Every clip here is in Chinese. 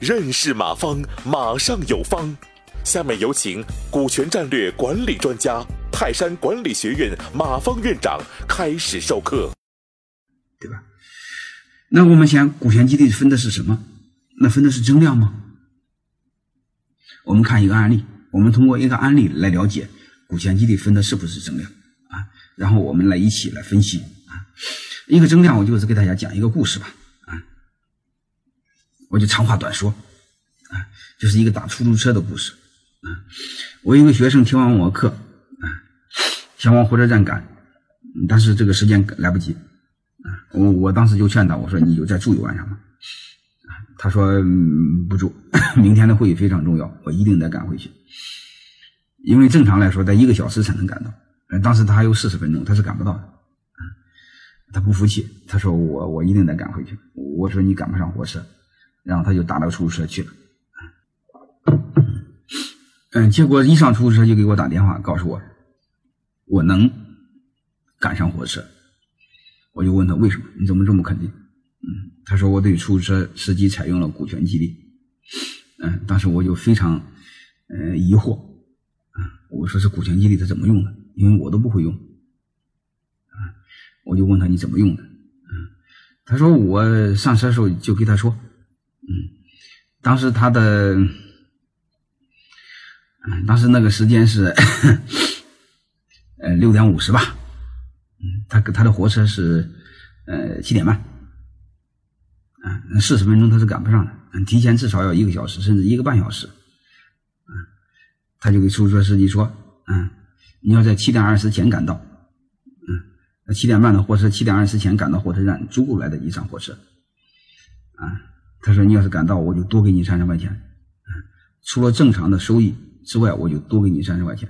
认识马方，马上有方。下面有请股权战略管理专家、泰山管理学院马方院长开始授课，对吧？那我们想，股权激励分的是什么？那分的是增量吗？我们看一个案例，我们通过一个案例来了解股权激励分的是不是增量啊？然后我们来一起来分析啊。一个增量，我就是给大家讲一个故事吧。啊我就长话短说，啊，就是一个打出租车的故事，啊，我一个学生听完我课，啊，想往火车站赶，但是这个时间来不及，啊，我我当时就劝他，我说你就再住一晚上吧，啊，他说不住，明天的会议非常重要，我一定得赶回去，因为正常来说在一个小时才能赶到，当时他还有四十分钟，他是赶不到的，他不服气，他说我我一定得赶回去，我说你赶不上火车。然后他就打到出租车去了，嗯，结果一上出租车就给我打电话，告诉我我能赶上火车。我就问他为什么？你怎么这么肯定？嗯，他说我对出租车司机采用了股权激励。嗯，当时我就非常呃疑惑，啊，我说这股权激励他怎么用的？因为我都不会用，我就问他你怎么用的？嗯，他说我上车的时候就给他说。嗯，当时他的，嗯，当时那个时间是，呃，六点五十吧，嗯，他他的火车是，呃，七点半，啊，四十分钟他是赶不上的，嗯，提前至少要一个小时，甚至一个半小时，啊，他就给出租车司机说，嗯，你要在七点二十前赶到，七点半的火车，七点二十前赶到火车站，足够来得及上火车，啊。他说：“你要是赶到，我就多给你三十块钱，除了正常的收益之外，我就多给你三十块钱。”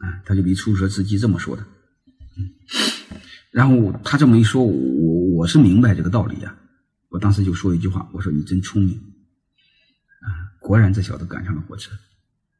啊，他就给出租车司机这么说的。然后他这么一说，我我是明白这个道理呀。我当时就说一句话：“我说你真聪明，啊，果然这小子赶上了火车。”